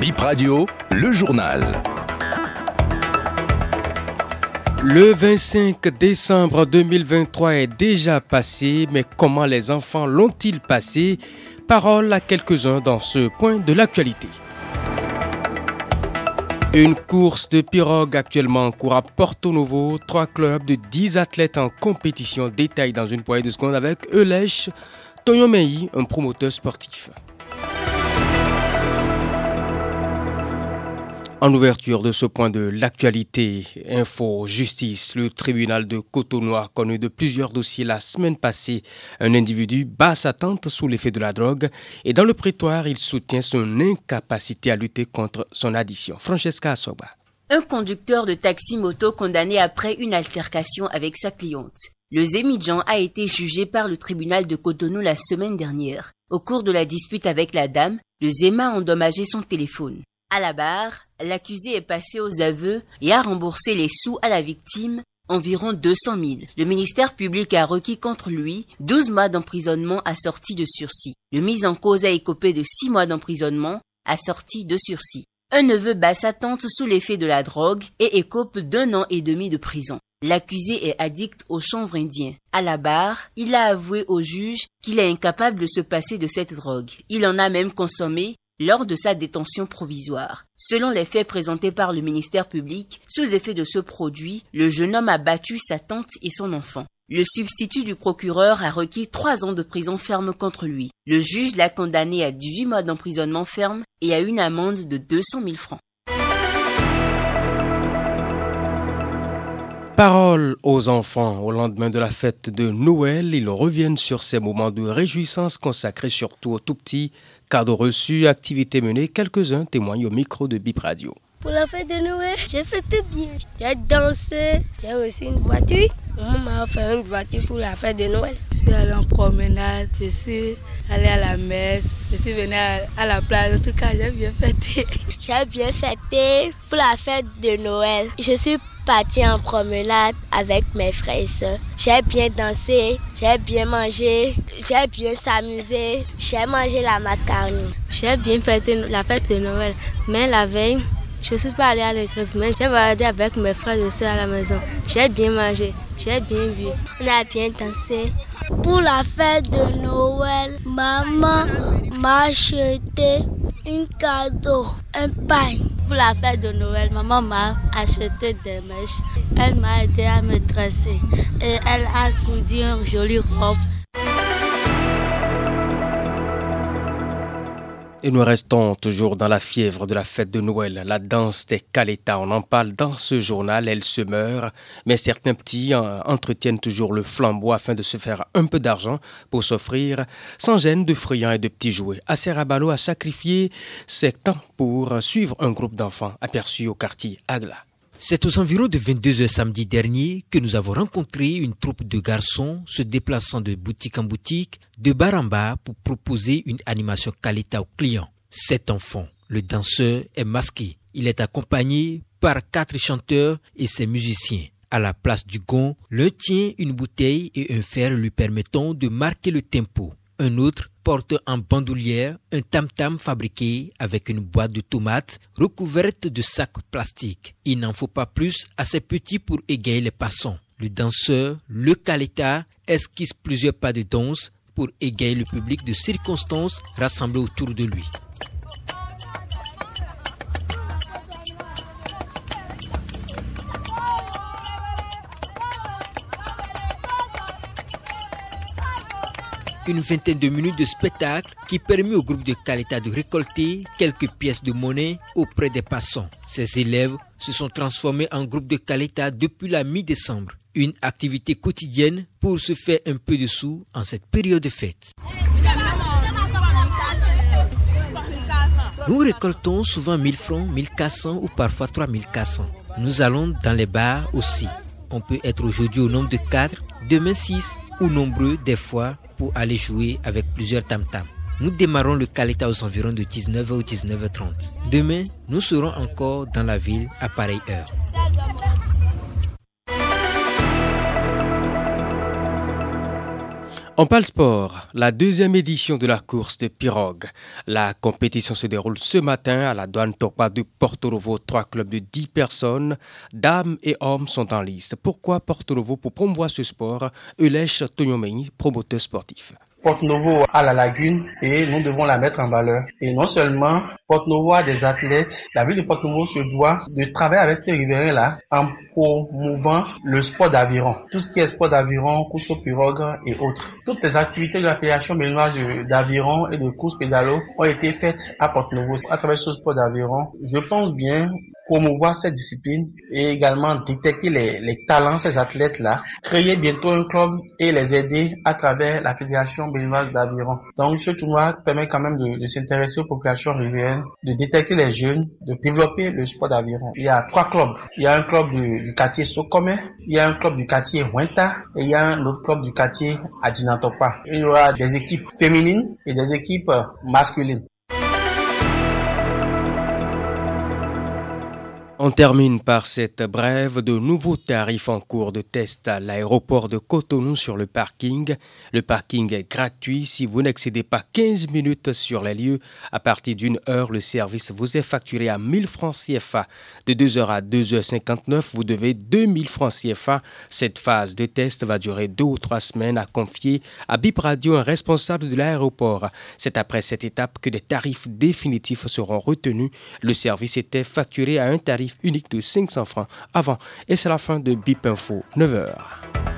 Bip Radio, le journal. Le 25 décembre 2023 est déjà passé, mais comment les enfants l'ont-ils passé? Parole à quelques-uns dans ce point de l'actualité. Une course de pirogue actuellement en cours à Porto Novo. Trois clubs de 10 athlètes en compétition détaillent dans une poignée de secondes avec Eulèche Toyomei, un promoteur sportif. En ouverture de ce point de l'actualité, info, justice, le tribunal de Cotonou a connu de plusieurs dossiers la semaine passée. Un individu bat sa tante sous l'effet de la drogue et dans le prétoire, il soutient son incapacité à lutter contre son addiction. Francesca Asoba. Un conducteur de taxi-moto condamné après une altercation avec sa cliente. Le Zémidjan a été jugé par le tribunal de Cotonou la semaine dernière. Au cours de la dispute avec la dame, le Zéma a endommagé son téléphone. À la barre, l'accusé est passé aux aveux et a remboursé les sous à la victime, environ 200 000. Le ministère public a requis contre lui 12 mois d'emprisonnement assorti de sursis. Le mis en cause a écopé de 6 mois d'emprisonnement assorti de sursis. Un neveu bat sa tante sous l'effet de la drogue et écope d'un an et demi de prison. L'accusé est addict au chanvre indien. À la barre, il a avoué au juge qu'il est incapable de se passer de cette drogue. Il en a même consommé lors de sa détention provisoire. Selon les faits présentés par le ministère public, sous effet de ce produit, le jeune homme a battu sa tante et son enfant. Le substitut du procureur a requis trois ans de prison ferme contre lui. Le juge l'a condamné à 18 mois d'emprisonnement ferme et à une amende de 200 000 francs. Parole aux enfants au lendemain de la fête de Noël, ils reviennent sur ces moments de réjouissance consacrés surtout aux tout petits, cadeaux reçus, activités menées, quelques-uns témoignent au micro de Bip Radio. Pour la fête de Noël, j'ai fait tout bien. J'ai dansé, j'ai reçu une voiture. Maman m'a offert une voiture pour la fête de Noël. Je suis allé en promenade, je suis allé à la messe, je suis venu à, la plage. En tout cas, j'ai bien fêté. J'ai bien fêté pour la fête de Noël. Je suis partie en promenade avec mes frères et soeurs. J'ai bien dansé, j'ai bien mangé, j'ai bien s'amusé, j'ai mangé la macaroni. J'ai bien fêté la fête de Noël, mais la veille, je suis pas allée à l'église, mais j'ai baladé avec mes frères et soeurs à la maison. J'ai bien mangé, j'ai bien bu. On a bien dansé. Pour la fête de Noël, maman m'a acheté un cadeau, un pain. Pour la fête de Noël, maman m'a acheté des mèches. Elle m'a aidé à me dresser et elle a cousu une jolie robe. Et nous restons toujours dans la fièvre de la fête de Noël, la danse des Caleta. On en parle dans ce journal, elle se meurt, mais certains petits euh, entretiennent toujours le flambeau afin de se faire un peu d'argent pour s'offrir sans gêne de friands et de petits jouets. Acerabalo a sacrifié ses temps pour suivre un groupe d'enfants aperçus au quartier Agla. C'est aux environs de 22 heures samedi dernier que nous avons rencontré une troupe de garçons se déplaçant de boutique en boutique, de bar en bar pour proposer une animation qualité aux clients. Cet enfant, le danseur, est masqué. Il est accompagné par quatre chanteurs et ses musiciens. À la place du gond, l'un tient une bouteille et un fer lui permettant de marquer le tempo. Un autre porte en bandoulière un tam-tam fabriqué avec une boîte de tomates recouverte de sacs plastiques. Il n'en faut pas plus à ces petits pour égayer les passants. Le danseur, le caleta, esquisse plusieurs pas de danse pour égayer le public de circonstances rassemblé autour de lui. Une vingtaine de minutes de spectacle qui permet au groupe de Caleta de récolter quelques pièces de monnaie auprès des passants. Ces élèves se sont transformés en groupe de Caleta depuis la mi-décembre. Une activité quotidienne pour se faire un peu de sous en cette période de fête. Nous récoltons souvent 1000 francs, 1400 ou parfois 3400. Nous allons dans les bars aussi. On peut être aujourd'hui au nombre de 4, demain 6 ou nombreux des fois pour aller jouer avec plusieurs tam-tams. Nous démarrons le Caleta aux environs de 19h ou 19h30. Demain, nous serons encore dans la ville à pareille heure. On parle sport, la deuxième édition de la course de pirogue. La compétition se déroule ce matin à la douane Topa de Porto Novo. Trois clubs de 10 personnes, dames et hommes, sont en liste. Pourquoi Porto Novo Pour promouvoir ce sport, Eulesh Tonyomei, promoteur sportif. Porte Novo a la lagune et nous devons la mettre en valeur. Et non seulement Porte Novo a des athlètes, la ville de Porte Novo se doit de travailler avec ces riverains-là en promouvant le sport d'aviron. Tout ce qui est sport d'aviron, course au pirogue et autres. Toutes les activités de la Fédération d'aviron et de course pédalo ont été faites à Porte Novo à travers ce sport d'aviron. Je pense bien promouvoir cette discipline et également détecter les, les talents ces athlètes-là, créer bientôt un club et les aider à travers la Fédération béninoise d'aviron. Donc ce tournoi permet quand même de, s'intéresser aux populations riveraines, de détecter les jeunes, de développer le sport d'aviron. Il y a trois clubs. Il y a un club du, quartier Sokome, il y a un club du quartier Huenta et il y a un autre club du quartier Adinatopa. Il y aura des équipes féminines et des équipes masculines. On termine par cette brève de nouveaux tarifs en cours de test à l'aéroport de Cotonou sur le parking. Le parking est gratuit si vous n'excédez pas 15 minutes sur les lieux. À partir d'une heure, le service vous est facturé à 1000 francs CFA. De 2h à 2h59, vous devez 2000 francs CFA. Cette phase de test va durer deux ou trois semaines à confier à Bip Radio, un responsable de l'aéroport. C'est après cette étape que des tarifs définitifs seront retenus. Le service était facturé à un unique de 500 francs avant. Et c'est la fin de BIP Info, 9h.